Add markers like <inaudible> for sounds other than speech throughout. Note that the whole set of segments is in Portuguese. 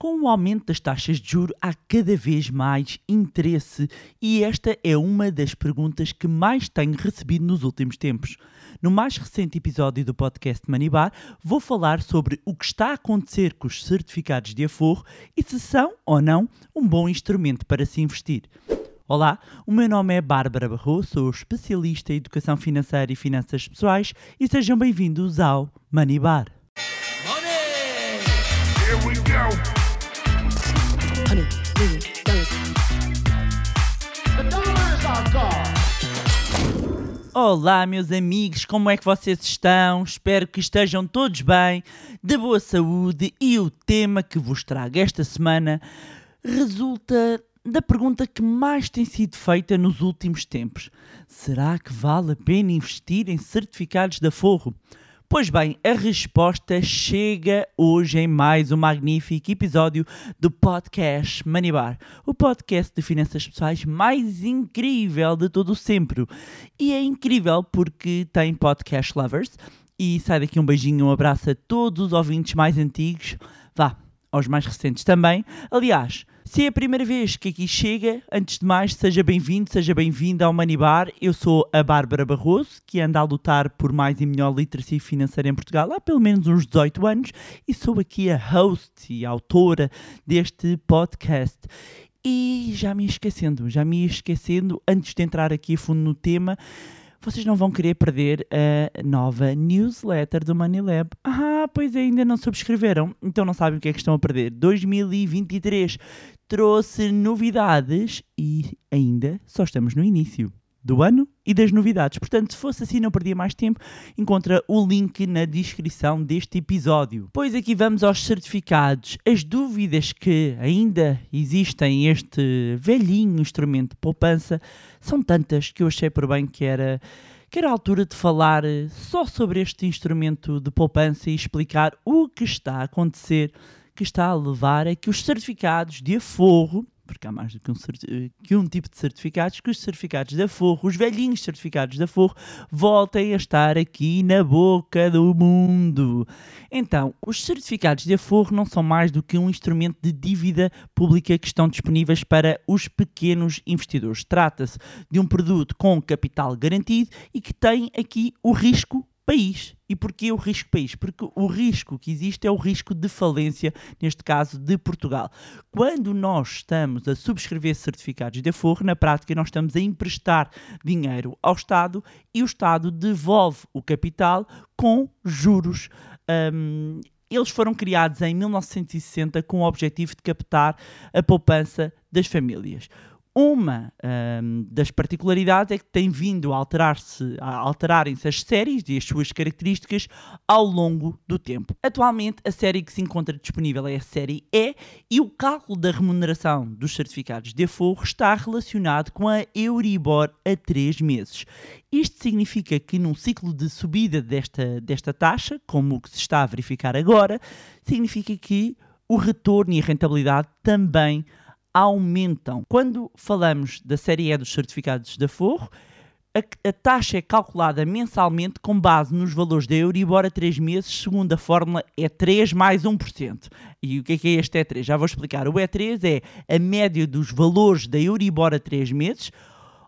Com o aumento das taxas de juro há cada vez mais interesse e esta é uma das perguntas que mais tenho recebido nos últimos tempos. No mais recente episódio do podcast Manibar, vou falar sobre o que está a acontecer com os certificados de aforro e se são ou não um bom instrumento para se investir. Olá, o meu nome é Bárbara Barroso, sou especialista em educação financeira e finanças pessoais e sejam bem-vindos ao Manibar. Olá, meus amigos, como é que vocês estão? Espero que estejam todos bem, de boa saúde e o tema que vos trago esta semana resulta da pergunta que mais tem sido feita nos últimos tempos: será que vale a pena investir em certificados de aforro? Pois bem, a resposta chega hoje em mais um magnífico episódio do podcast Manibar, o podcast de finanças pessoais mais incrível de todo sempre. E é incrível porque tem podcast lovers. E sai daqui um beijinho, um abraço a todos os ouvintes mais antigos, vá, aos mais recentes também. Aliás, se é a primeira vez que aqui chega, antes de mais, seja bem-vindo, seja bem-vinda ao Manibar. Eu sou a Bárbara Barroso, que anda a lutar por mais e melhor literacia financeira em Portugal há pelo menos uns 18 anos, e sou aqui a host e autora deste podcast. E já me esquecendo, já me esquecendo, antes de entrar aqui a fundo no tema, vocês não vão querer perder a nova newsletter do Money Lab. Ah, pois é, ainda não subscreveram, então não sabem o que é que estão a perder. 2023 trouxe novidades e ainda só estamos no início do ano e das novidades. Portanto, se fosse assim, não perdia mais tempo. Encontra o link na descrição deste episódio. Pois aqui vamos aos certificados. As dúvidas que ainda existem este velhinho instrumento de poupança são tantas que eu achei por bem que era que era a altura de falar eh, só sobre este instrumento de poupança e explicar o que está a acontecer, que está a levar a que os certificados de aforro, porque há mais do que um, que um tipo de certificados, que os certificados de aforro, os velhinhos certificados de aforro, voltem a estar aqui na boca do mundo. Então, os certificados de aforro não são mais do que um instrumento de dívida pública que estão disponíveis para os pequenos investidores. Trata-se de um produto com capital garantido e que tem aqui o risco país. E porquê o risco país? Porque o risco que existe é o risco de falência, neste caso de Portugal. Quando nós estamos a subscrever certificados de aforro, na prática nós estamos a emprestar dinheiro ao Estado e o Estado devolve o capital com juros. Hum, eles foram criados em 1960 com o objetivo de captar a poupança das famílias. Uma hum, das particularidades é que tem vindo a alterar-se, a alterarem-se as séries e as suas características ao longo do tempo. Atualmente, a série que se encontra disponível é a série E e o cálculo da remuneração dos certificados de aforro está relacionado com a Euribor a 3 meses. Isto significa que num ciclo de subida desta, desta taxa, como o que se está a verificar agora, significa que o retorno e a rentabilidade também aumentam. Quando falamos da série E dos certificados de aforro, a, a taxa é calculada mensalmente com base nos valores da Euribor a 3 meses, segundo a fórmula E3 mais 1%. E o que é que é este E3? Já vou explicar. O E3 é a média dos valores da Euribor a 3 meses,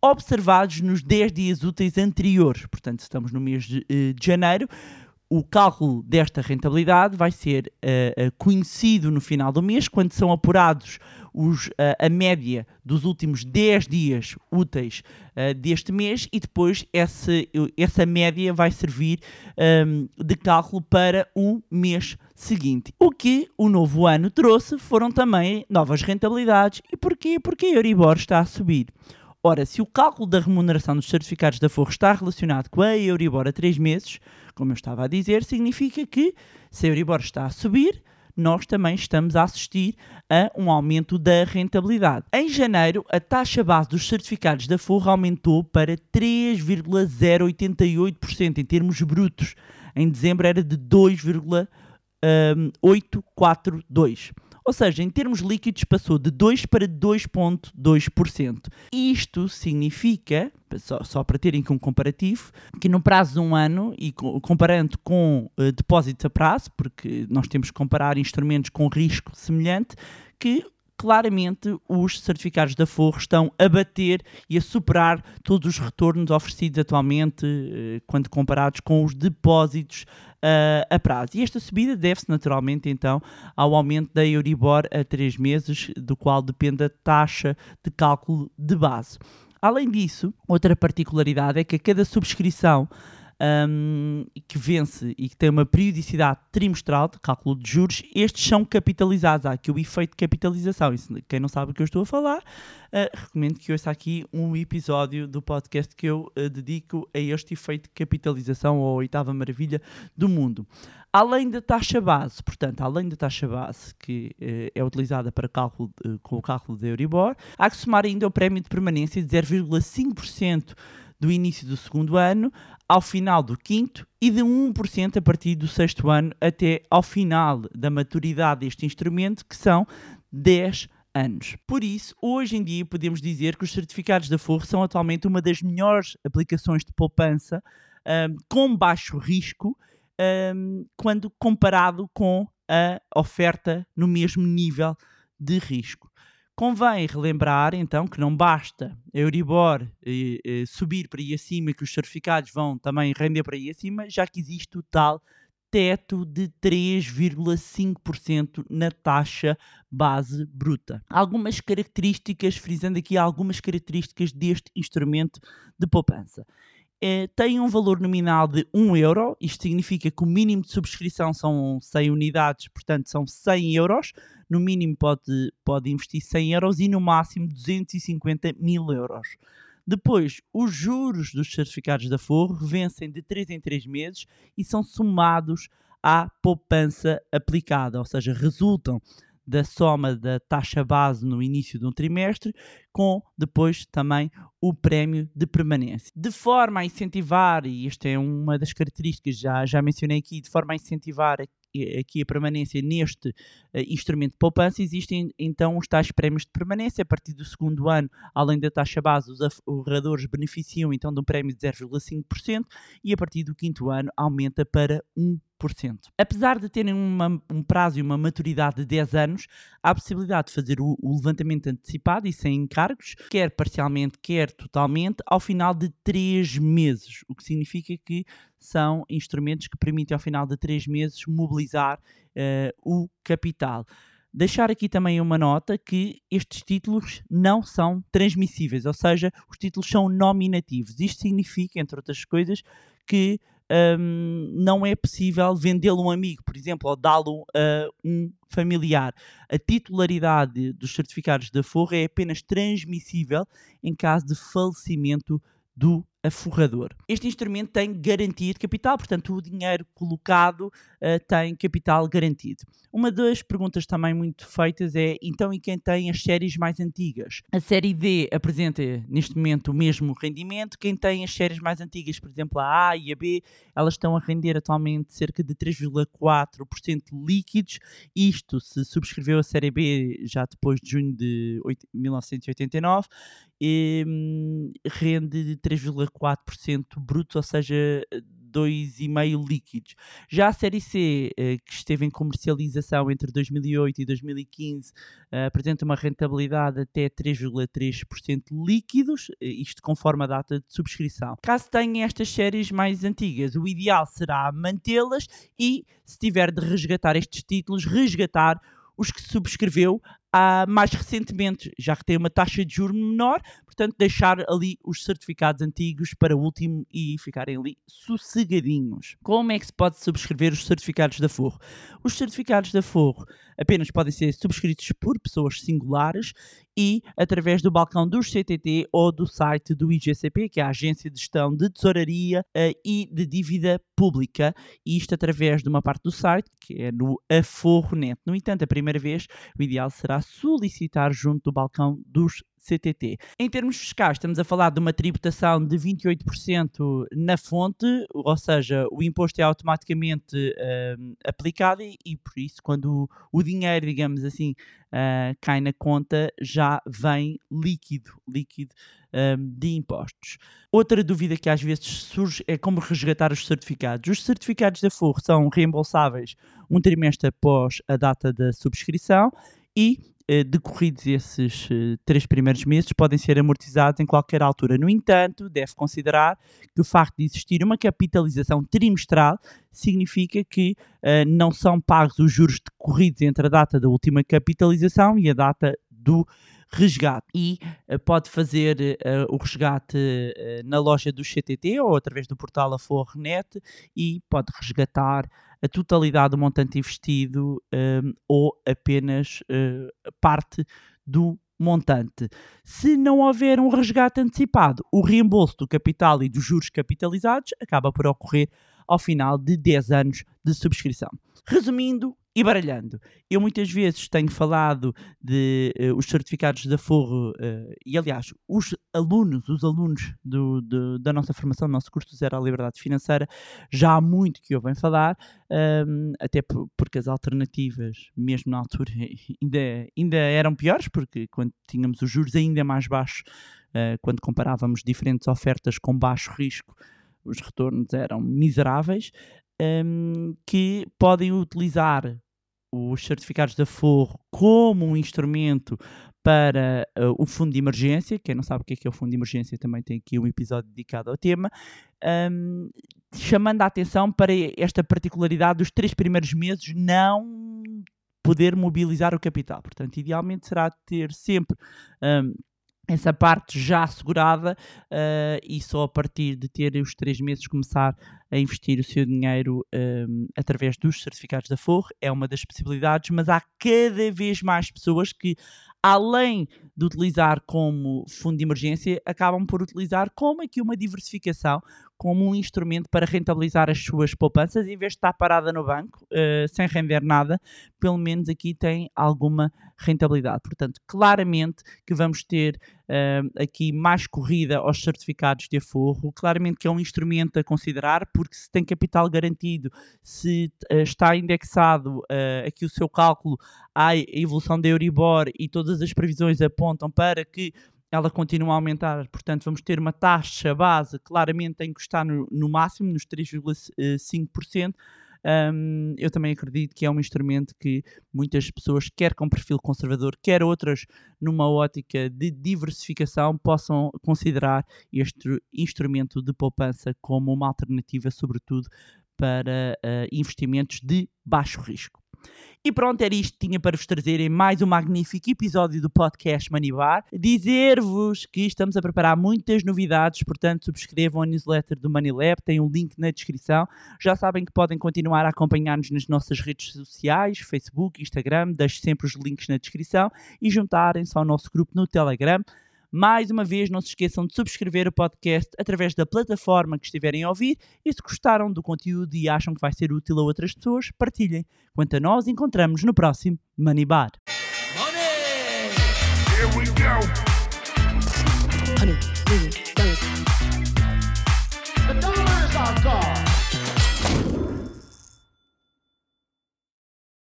observados nos 10 dias úteis anteriores. Portanto, estamos no mês de, eh, de janeiro. O cálculo desta rentabilidade vai ser eh, conhecido no final do mês, quando são apurados os, a média dos últimos 10 dias úteis eh, deste mês e depois essa, essa média vai servir ehm, de cálculo para o mês seguinte. O que o novo ano trouxe foram também novas rentabilidades. E porquê? Porque a Euribor está a subir. Ora, se o cálculo da remuneração dos certificados de aforro está relacionado com a Euribor a 3 meses, como eu estava a dizer, significa que se a Euribor está a subir, nós também estamos a assistir a um aumento da rentabilidade. Em janeiro, a taxa base dos certificados de aforro aumentou para 3,088% em termos brutos. Em dezembro era de 2,842. Ou seja, em termos líquidos passou de 2 para 2,2%. Isto significa, só, só para terem aqui um comparativo, que no prazo de um ano, e co- comparando com eh, depósitos a prazo, porque nós temos que comparar instrumentos com risco semelhante, que claramente os certificados da Forro estão a bater e a superar todos os retornos oferecidos atualmente eh, quando comparados com os depósitos ah, a prazo. E esta subida deve-se naturalmente então ao aumento da Euribor a 3 meses, do qual depende a taxa de cálculo de base. Além disso, outra particularidade é que a cada subscrição hum, que vence e que tem uma periodicidade trimestral de cálculo de juros, estes são capitalizados. Há aqui o efeito de capitalização. Isso, quem não sabe o que eu estou a falar, ah, recomendo que ouça aqui um episódio do podcast que eu ah, dedico a este efeito de capitalização, ou a oitava maravilha do mundo. Além da taxa base, portanto, além da taxa base que eh, é utilizada para cálculo, com o cálculo da Euribor, há que somar ainda o prémio de permanência de 0,5% do início do segundo ano ao final do quinto e de 1% a partir do sexto ano até ao final da maturidade deste instrumento, que são 10 anos. Por isso, hoje em dia podemos dizer que os certificados da Forro são atualmente uma das melhores aplicações de poupança ahm, com baixo risco ahm, quando comparado com a oferta no mesmo nível de risco. Convém relembrar então que não basta a Euribor eh, eh, subir para aí acima que os certificados vão também render para aí acima, já que existe o tal teto de 3,5% na taxa base bruta. Algumas características, frisando aqui algumas características deste instrumento de poupança. Eh, tem um valor nominal de 1 euro, isto significa que o mínimo de subscrição são 100 unidades, portanto são 100 euros. No mínimo pode, pode investir 100 euros e no máximo 250 mil euros. Depois, os juros dos certificados da Forro vencem de 3 em 3 meses e são somados à poupança aplicada, ou seja, resultam da soma da taxa base no início de um trimestre, com depois também o prémio de permanência. De forma a incentivar, e esta é uma das características, já, já mencionei aqui, de forma a incentivar aqui, a permanência neste eh, instrumento de poupança, existem então os tais prémios de permanência. A partir do segundo ano, além da taxa base, os ahorradores beneficiam então de um prémio de 0,5% e a partir do quinto ano aumenta para 1%. Apesar de terem uma- um prazo e uma maturidade de 10 anos, há a possibilidade de fazer o, o levantamento antecipado e sem encargos, quer parcialmente, quer totalmente, ao final de 3 meses, o que significa que são instrumentos que permitem, ao final de 3 meses, mobilizar eh, o capital. Deixar aqui também uma nota que estes títulos não são transmissíveis, ou seja, os títulos são nominativos. Isto significa, entre outras coisas, que hum, não é possível vendê-lo a um amigo, por exemplo, ou dá-lo a um familiar. A titularidade dos certificados da Forra é apenas transmissível em caso de falecimento do aforrador. Este instrumento tem garantia de capital, portanto, o dinheiro colocado uh, tem capital garantido. Uma das perguntas também muito feitas é: então, e quem tem as séries mais antigas? A série D apresenta neste momento o mesmo rendimento. Quem tem as séries mais antigas, por exemplo, a A e a B, elas estão a render atualmente cerca de 3,4% líquidos. Isto se subscreveu a série B já depois de junho de 1989, e, hum, rende 3,4%. 2,4% brutos, ou seja, 2,5 líquidos. Já a série C, eh, que esteve em comercialização entre 2008 e 2015, eh, apresenta uma rentabilidade até 3,3% líquidos, eh, isto conforme a data de subscrição. Caso tenham estas séries mais antigas, o ideal será mantê-las e, se tiver de resgatar estes títulos, resgatar os que subscreveu ah, mais recentemente, já que tem uma taxa de juro menor, portanto, deixar ali os certificados antigos para o último e ficarem ali sossegadinhos. Como é que se pode subscrever os certificados da Forro? Os certificados da Forro apenas podem ser subscritos por pessoas singulares e através do balcão dos CTT ou do site do IGCP, que é a Agência de Gestão de Tesouraria eh, e de Dívida Pública, isto através de uma parte do site, que é no Aforro.net. No entanto, a primeira vez, o ideal será solicitar junto do balcão dos CTT. Em termos fiscais, estamos a falar de uma tributação de 28% na fonte, ou seja, o imposto é automaticamente hum, aplicado e, e por isso, quando o, o dinheiro, digamos assim, ah, cai na conta, já vem líquido, líquido hum, de impostos. Outra dúvida que às vezes surge é como resgatar os certificados. Os certificados da FUR são reembolsáveis um trimestre após a data da subscrição e, decorridos esses eh, três primeiros meses, podem ser amortizados em qualquer altura. No entanto, deve considerar que o facto de existir uma capitalização trimestral significa que eh, não são pagos os juros decorridos entre a data da última capitalização e a data do resgate e eh, pode fazer eh, o resgate eh, na loja do CTT ou através do portal Aforrenet e pode resgatar a totalidade do montante investido ehm, ou apenas eh, parte do montante. Se não houver um resgate antecipado, o reembolso do capital e dos juros capitalizados acaba por ocorrer ao final de 10 anos de subscrição. Resumindo e baralhando, eu muitas vezes tenho falado de eh, os certificados da Forro eh, e, aliás, os alunos, os alunos do- do- da nossa formação, do nosso curso Zero à Liberdade Financeira, já há muito que ouvem falar, ahm, até por- porque as alternativas, mesmo na altura, <laughs> ainda, ainda eram piores, porque quando tínhamos os juros ainda mais baixos, ah, quando comparávamos diferentes ofertas com baixo risco, os retornos eram miseráveis, ahm, que podem utilizar os certificados da Forro como um instrumento para ah, o fundo de emergência. Quem não sabe o que é, que é o fundo de emergência também tem aqui um episódio dedicado ao tema. ahm, chamando a atenção para esta particularidade dos três primeiros meses não poder mobilizar o capital. Portanto, idealmente será ter sempre ahm, essa parte já assegurada ah, e só a partir de ter os três meses começar a investir o seu dinheiro ahm, através dos certificados da Forro. É uma das possibilidades, mas há cada vez mais pessoas que, além de utilizar como fundo de emergência, acabam por utilizar como aqui uma diversificação, como um instrumento para rentabilizar as suas poupanças, em vez de estar parada no banco, ah, sem render nada, pelo menos aqui tem alguma rentabilidade. Portanto, claramente que vamos ter ah, aqui mais corrida aos certificados de aforro, claramente que é um instrumento a considerar, porque se tem capital garantido, se ah, está indexado aqui o seu cálculo à evolução da Euribor e todas as previsões apontam para que ela continue a aumentar, portanto vamos ter uma taxa base, claramente tem que estar no, no máximo, nos 3,5%, Hum, eu também acredito que é um instrumento que muitas pessoas, quer com perfil conservador, quer outras numa ótica de diversificação, possam considerar este instrumento de poupança como uma alternativa, sobretudo para eh, investimentos de baixo risco. E pronto, era isto que tinha para vos trazer em mais um magnífico episódio do podcast Money Bar. Dizer-vos que estamos a preparar muitas novidades, portanto subscrevam a newsletter do Money Lab, tem um link na descrição. Já sabem que podem continuar a acompanhar-nos nas nossas redes sociais, Facebook, Instagram, deixo sempre os links na descrição e juntarem-se ao nosso grupo no Telegram. Mais uma vez, não se esqueçam de subscrever o podcast através da plataforma que estiverem a ouvir e se gostaram do conteúdo e acham que vai ser útil a outras pessoas, partilhem. Quanto a nós, encontramos no próximo Money Bar.